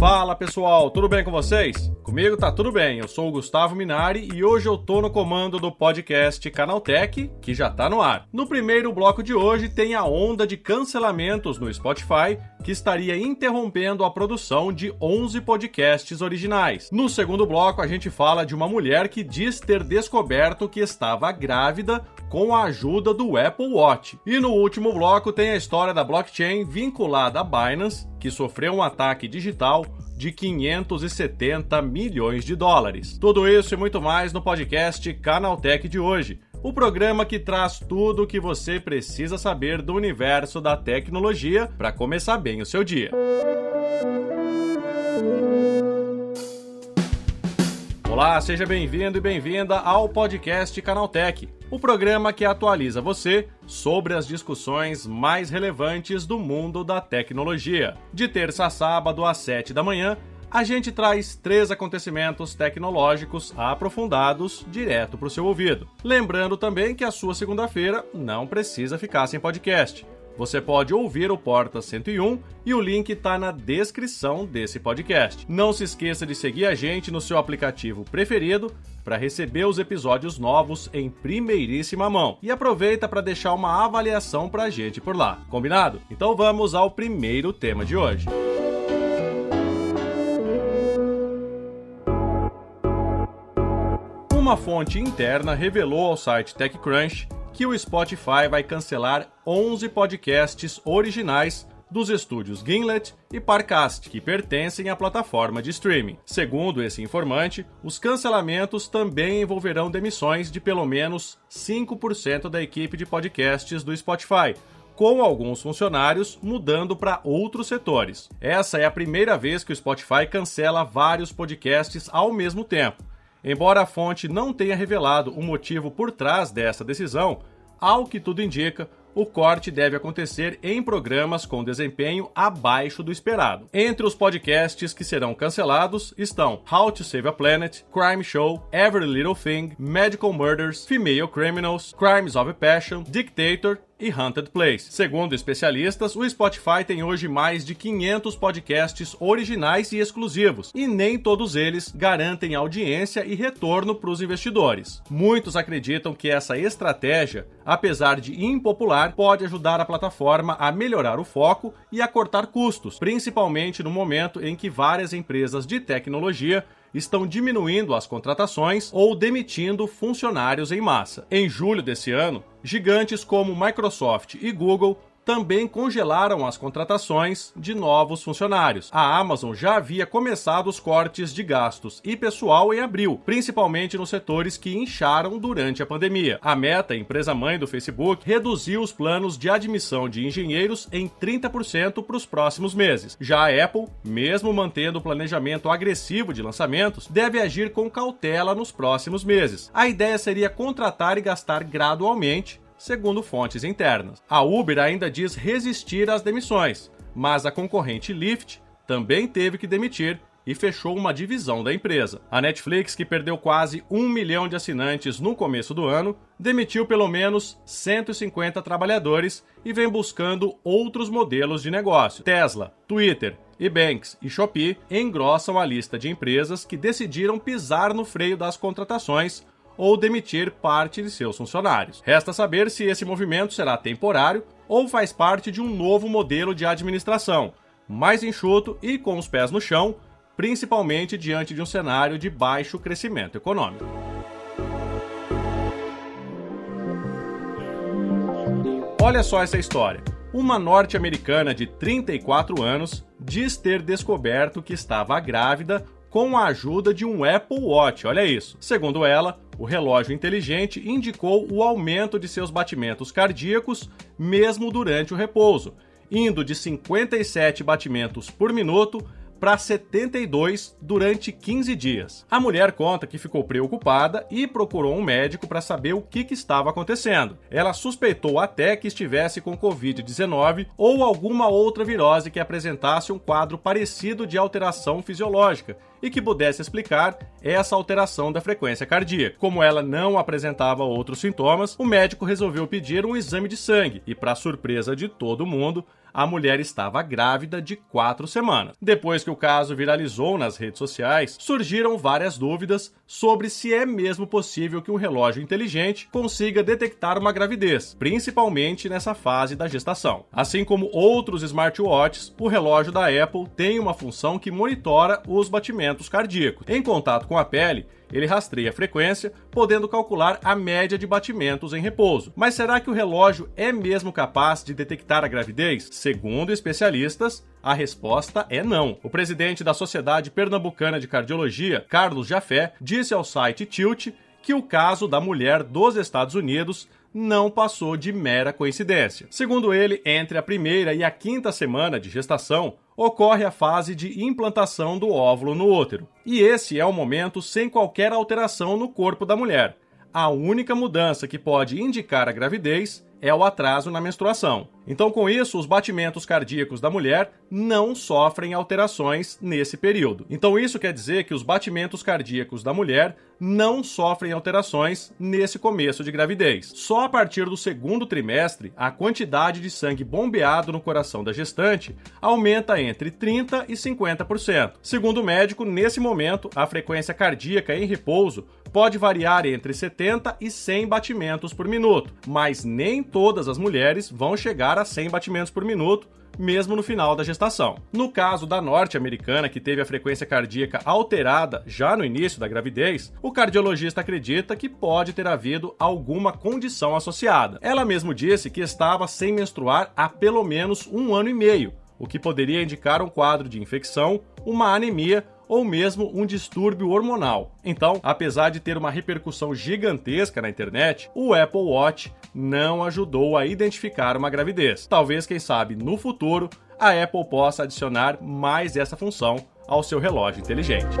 Fala pessoal, tudo bem com vocês? Comigo tá tudo bem, eu sou o Gustavo Minari e hoje eu tô no comando do podcast Canaltech, que já tá no ar. No primeiro bloco de hoje tem a onda de cancelamentos no Spotify, que estaria interrompendo a produção de 11 podcasts originais. No segundo bloco a gente fala de uma mulher que diz ter descoberto que estava grávida com a ajuda do Apple Watch. E no último bloco tem a história da blockchain vinculada à Binance, que sofreu um ataque digital de 570 milhões de dólares. Tudo isso e muito mais no podcast Canaltech de hoje. O programa que traz tudo o que você precisa saber do universo da tecnologia para começar bem o seu dia. Olá, seja bem-vindo e bem-vinda ao podcast Canaltech, o programa que atualiza você sobre as discussões mais relevantes do mundo da tecnologia. De terça a sábado às 7 da manhã, a gente traz três acontecimentos tecnológicos aprofundados direto para o seu ouvido. Lembrando também que a sua segunda-feira não precisa ficar sem podcast você pode ouvir o Porta 101 e o link está na descrição desse podcast. Não se esqueça de seguir a gente no seu aplicativo preferido para receber os episódios novos em primeiríssima mão. E aproveita para deixar uma avaliação para a gente por lá. Combinado? Então vamos ao primeiro tema de hoje. Uma fonte interna revelou ao site TechCrunch que o Spotify vai cancelar 11 podcasts originais dos estúdios Gimlet e Parcast, que pertencem à plataforma de streaming. Segundo esse informante, os cancelamentos também envolverão demissões de pelo menos 5% da equipe de podcasts do Spotify, com alguns funcionários mudando para outros setores. Essa é a primeira vez que o Spotify cancela vários podcasts ao mesmo tempo. Embora a fonte não tenha revelado o motivo por trás dessa decisão, ao que tudo indica, o corte deve acontecer em programas com desempenho abaixo do esperado. Entre os podcasts que serão cancelados estão How to Save a Planet, Crime Show, Every Little Thing, Medical Murders, Female Criminals, Crimes of Passion, Dictator e Haunted Place. Segundo especialistas, o Spotify tem hoje mais de 500 podcasts originais e exclusivos, e nem todos eles garantem audiência e retorno para os investidores. Muitos acreditam que essa estratégia, apesar de impopular, pode ajudar a plataforma a melhorar o foco e a cortar custos, principalmente no momento em que várias empresas de tecnologia estão diminuindo as contratações ou demitindo funcionários em massa. Em julho desse ano, gigantes como Microsoft e Google também congelaram as contratações de novos funcionários. A Amazon já havia começado os cortes de gastos e pessoal em abril, principalmente nos setores que incharam durante a pandemia. A Meta, empresa mãe do Facebook, reduziu os planos de admissão de engenheiros em 30% para os próximos meses. Já a Apple, mesmo mantendo o planejamento agressivo de lançamentos, deve agir com cautela nos próximos meses. A ideia seria contratar e gastar gradualmente segundo fontes internas. A Uber ainda diz resistir às demissões, mas a concorrente Lyft também teve que demitir e fechou uma divisão da empresa. A Netflix, que perdeu quase um milhão de assinantes no começo do ano, demitiu pelo menos 150 trabalhadores e vem buscando outros modelos de negócio. Tesla, Twitter, Ebanks e Shopee engrossam a lista de empresas que decidiram pisar no freio das contratações ou demitir parte de seus funcionários. Resta saber se esse movimento será temporário ou faz parte de um novo modelo de administração, mais enxuto e com os pés no chão, principalmente diante de um cenário de baixo crescimento econômico. Olha só essa história. Uma norte-americana de 34 anos diz ter descoberto que estava grávida com a ajuda de um Apple Watch. Olha isso. Segundo ela, o relógio inteligente indicou o aumento de seus batimentos cardíacos mesmo durante o repouso, indo de 57 batimentos por minuto para 72 durante 15 dias. A mulher conta que ficou preocupada e procurou um médico para saber o que, que estava acontecendo. Ela suspeitou até que estivesse com Covid-19 ou alguma outra virose que apresentasse um quadro parecido de alteração fisiológica e que pudesse explicar essa alteração da frequência cardíaca. Como ela não apresentava outros sintomas, o médico resolveu pedir um exame de sangue e, para surpresa de todo mundo, a mulher estava grávida de quatro semanas. Depois que o caso viralizou nas redes sociais, surgiram várias dúvidas sobre se é mesmo possível que um relógio inteligente consiga detectar uma gravidez, principalmente nessa fase da gestação. Assim como outros smartwatches, o relógio da Apple tem uma função que monitora os batimentos cardíacos. Em contato com a pele, ele rastreia a frequência, podendo calcular a média de batimentos em repouso. Mas será que o relógio é mesmo capaz de detectar a gravidez? Segundo especialistas, a resposta é não. O presidente da Sociedade Pernambucana de Cardiologia, Carlos Jafé, disse ao site Tilt que o caso da mulher dos Estados Unidos não passou de mera coincidência. Segundo ele, entre a primeira e a quinta semana de gestação, ocorre a fase de implantação do óvulo no útero. E esse é o momento sem qualquer alteração no corpo da mulher. A única mudança que pode indicar a gravidez é o atraso na menstruação. Então, com isso, os batimentos cardíacos da mulher não sofrem alterações nesse período. Então, isso quer dizer que os batimentos cardíacos da mulher não sofrem alterações nesse começo de gravidez. Só a partir do segundo trimestre, a quantidade de sangue bombeado no coração da gestante aumenta entre 30% e 50%. Segundo o médico, nesse momento, a frequência cardíaca em repouso pode variar entre 70 e 100 batimentos por minuto, mas nem todas as mulheres vão chegar a 100 batimentos por minuto, mesmo no final da gestação. No caso da norte-americana, que teve a frequência cardíaca alterada já no início da gravidez, o cardiologista acredita que pode ter havido alguma condição associada. Ela mesmo disse que estava sem menstruar há pelo menos um ano e meio, o que poderia indicar um quadro de infecção, uma anemia ou mesmo um distúrbio hormonal. Então, apesar de ter uma repercussão gigantesca na internet, o Apple Watch não ajudou a identificar uma gravidez. Talvez, quem sabe, no futuro, a Apple possa adicionar mais essa função ao seu relógio inteligente.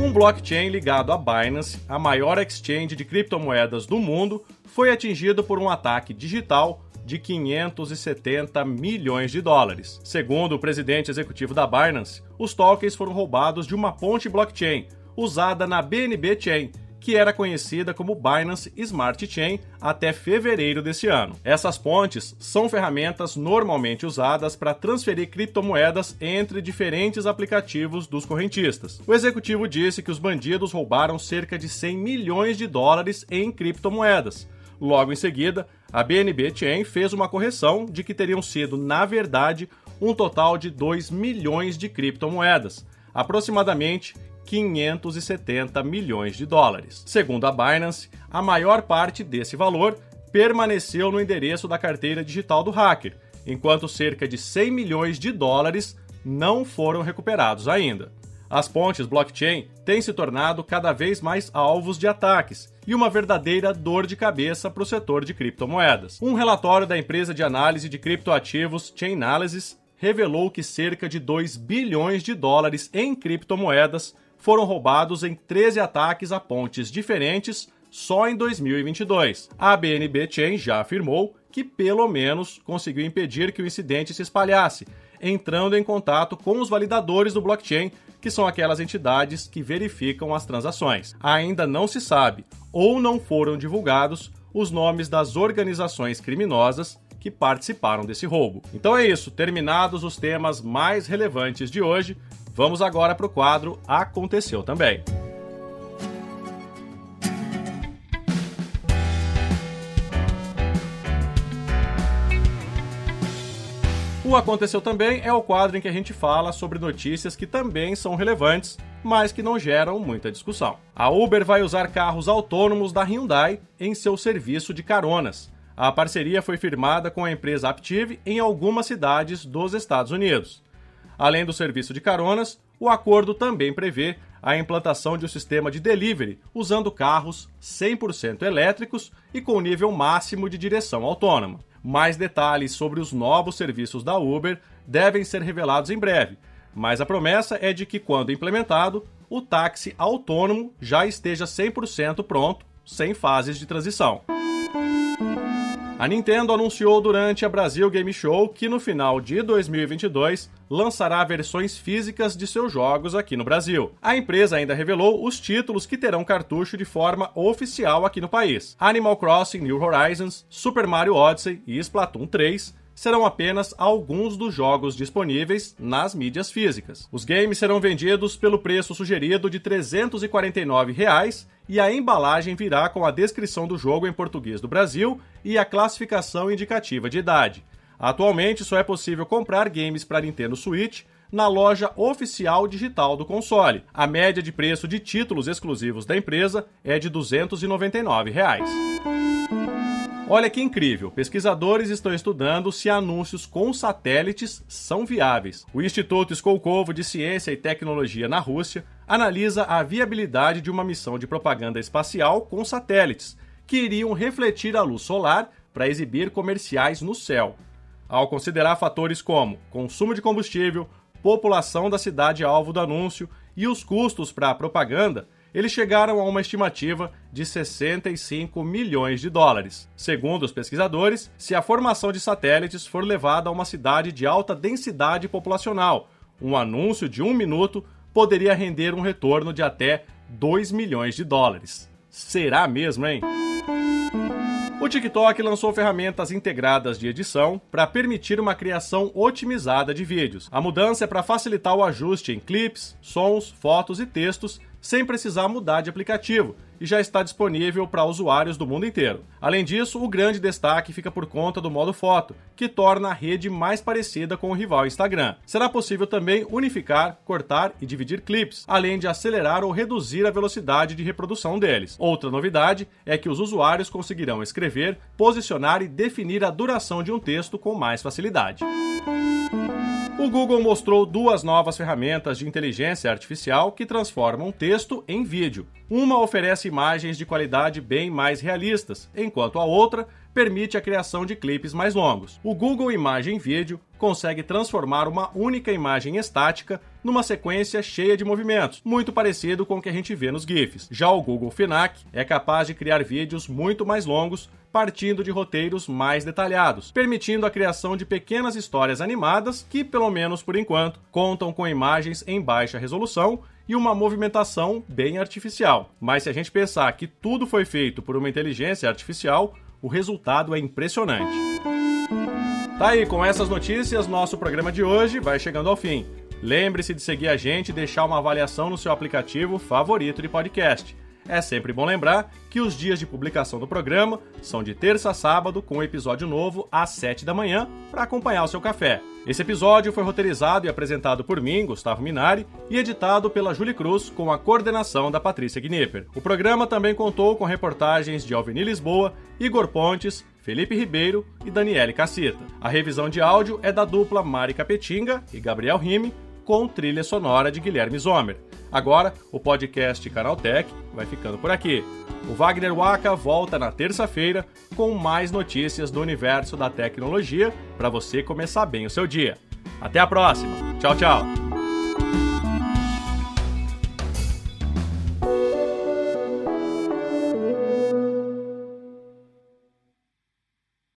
Um blockchain ligado à Binance, a maior exchange de criptomoedas do mundo, foi atingido por um ataque digital de 570 milhões de dólares. Segundo o presidente executivo da Binance, os tokens foram roubados de uma ponte blockchain usada na BNB Chain, que era conhecida como Binance Smart Chain até fevereiro desse ano. Essas pontes são ferramentas normalmente usadas para transferir criptomoedas entre diferentes aplicativos dos correntistas. O executivo disse que os bandidos roubaram cerca de 100 milhões de dólares em criptomoedas, Logo em seguida, a BNB Chain fez uma correção de que teriam sido, na verdade, um total de 2 milhões de criptomoedas, aproximadamente 570 milhões de dólares. Segundo a Binance, a maior parte desse valor permaneceu no endereço da carteira digital do hacker, enquanto cerca de 100 milhões de dólares não foram recuperados ainda. As pontes blockchain têm se tornado cada vez mais alvos de ataques e uma verdadeira dor de cabeça para o setor de criptomoedas. Um relatório da empresa de análise de criptoativos Chainalysis revelou que cerca de 2 bilhões de dólares em criptomoedas foram roubados em 13 ataques a pontes diferentes só em 2022. A BNB Chain já afirmou que pelo menos conseguiu impedir que o incidente se espalhasse, entrando em contato com os validadores do blockchain que são aquelas entidades que verificam as transações. Ainda não se sabe ou não foram divulgados os nomes das organizações criminosas que participaram desse roubo. Então é isso, terminados os temas mais relevantes de hoje, vamos agora para o quadro Aconteceu também. O Aconteceu Também é o quadro em que a gente fala sobre notícias que também são relevantes, mas que não geram muita discussão. A Uber vai usar carros autônomos da Hyundai em seu serviço de caronas. A parceria foi firmada com a empresa Aptiv em algumas cidades dos Estados Unidos. Além do serviço de caronas, o acordo também prevê a implantação de um sistema de delivery usando carros 100% elétricos e com nível máximo de direção autônoma. Mais detalhes sobre os novos serviços da Uber devem ser revelados em breve, mas a promessa é de que, quando implementado, o táxi autônomo já esteja 100% pronto, sem fases de transição. A Nintendo anunciou durante a Brasil Game Show que no final de 2022 lançará versões físicas de seus jogos aqui no Brasil. A empresa ainda revelou os títulos que terão cartucho de forma oficial aqui no país: Animal Crossing New Horizons, Super Mario Odyssey e Splatoon 3 serão apenas alguns dos jogos disponíveis nas mídias físicas. Os games serão vendidos pelo preço sugerido de 349 reais, e a embalagem virá com a descrição do jogo em português do Brasil e a classificação indicativa de idade. Atualmente só é possível comprar games para Nintendo Switch na loja oficial digital do console. A média de preço de títulos exclusivos da empresa é de 299 reais. Olha que incrível! Pesquisadores estão estudando se anúncios com satélites são viáveis. O Instituto Skolkovo de Ciência e Tecnologia na Rússia analisa a viabilidade de uma missão de propaganda espacial com satélites, que iriam refletir a luz solar para exibir comerciais no céu. Ao considerar fatores como consumo de combustível, população da cidade alvo do anúncio e os custos para a propaganda, eles chegaram a uma estimativa de 65 milhões de dólares. Segundo os pesquisadores, se a formação de satélites for levada a uma cidade de alta densidade populacional, um anúncio de um minuto poderia render um retorno de até 2 milhões de dólares. Será mesmo, hein? O TikTok lançou ferramentas integradas de edição para permitir uma criação otimizada de vídeos. A mudança é para facilitar o ajuste em clips, sons, fotos e textos sem precisar mudar de aplicativo e já está disponível para usuários do mundo inteiro. Além disso, o grande destaque fica por conta do modo foto, que torna a rede mais parecida com o rival Instagram. Será possível também unificar, cortar e dividir clipes, além de acelerar ou reduzir a velocidade de reprodução deles. Outra novidade é que os usuários conseguirão escrever, posicionar e definir a duração de um texto com mais facilidade. O Google mostrou duas novas ferramentas de inteligência artificial que transformam texto em vídeo. Uma oferece imagens de qualidade bem mais realistas, enquanto a outra permite a criação de clipes mais longos. O Google Imagem Vídeo consegue transformar uma única imagem estática numa sequência cheia de movimentos, muito parecido com o que a gente vê nos GIFs. Já o Google Finac é capaz de criar vídeos muito mais longos, partindo de roteiros mais detalhados, permitindo a criação de pequenas histórias animadas que, pelo menos por enquanto, contam com imagens em baixa resolução e uma movimentação bem artificial. Mas se a gente pensar que tudo foi feito por uma inteligência artificial, o resultado é impressionante. Tá aí, com essas notícias, nosso programa de hoje vai chegando ao fim. Lembre-se de seguir a gente e deixar uma avaliação no seu aplicativo favorito de podcast. É sempre bom lembrar que os dias de publicação do programa são de terça a sábado, com um episódio novo às 7 da manhã, para acompanhar o seu café. Esse episódio foi roteirizado e apresentado por mim, Gustavo Minari, e editado pela Julie Cruz, com a coordenação da Patrícia Gnipper. O programa também contou com reportagens de Alveni Lisboa, Igor Pontes, Felipe Ribeiro e Daniele Cassita. A revisão de áudio é da dupla Mari Capetinga e Gabriel Rime, com trilha sonora de Guilherme Zomer. Agora, o podcast Canaltech vai ficando por aqui. O Wagner Waka volta na terça-feira com mais notícias do universo da tecnologia para você começar bem o seu dia. Até a próxima. Tchau, tchau.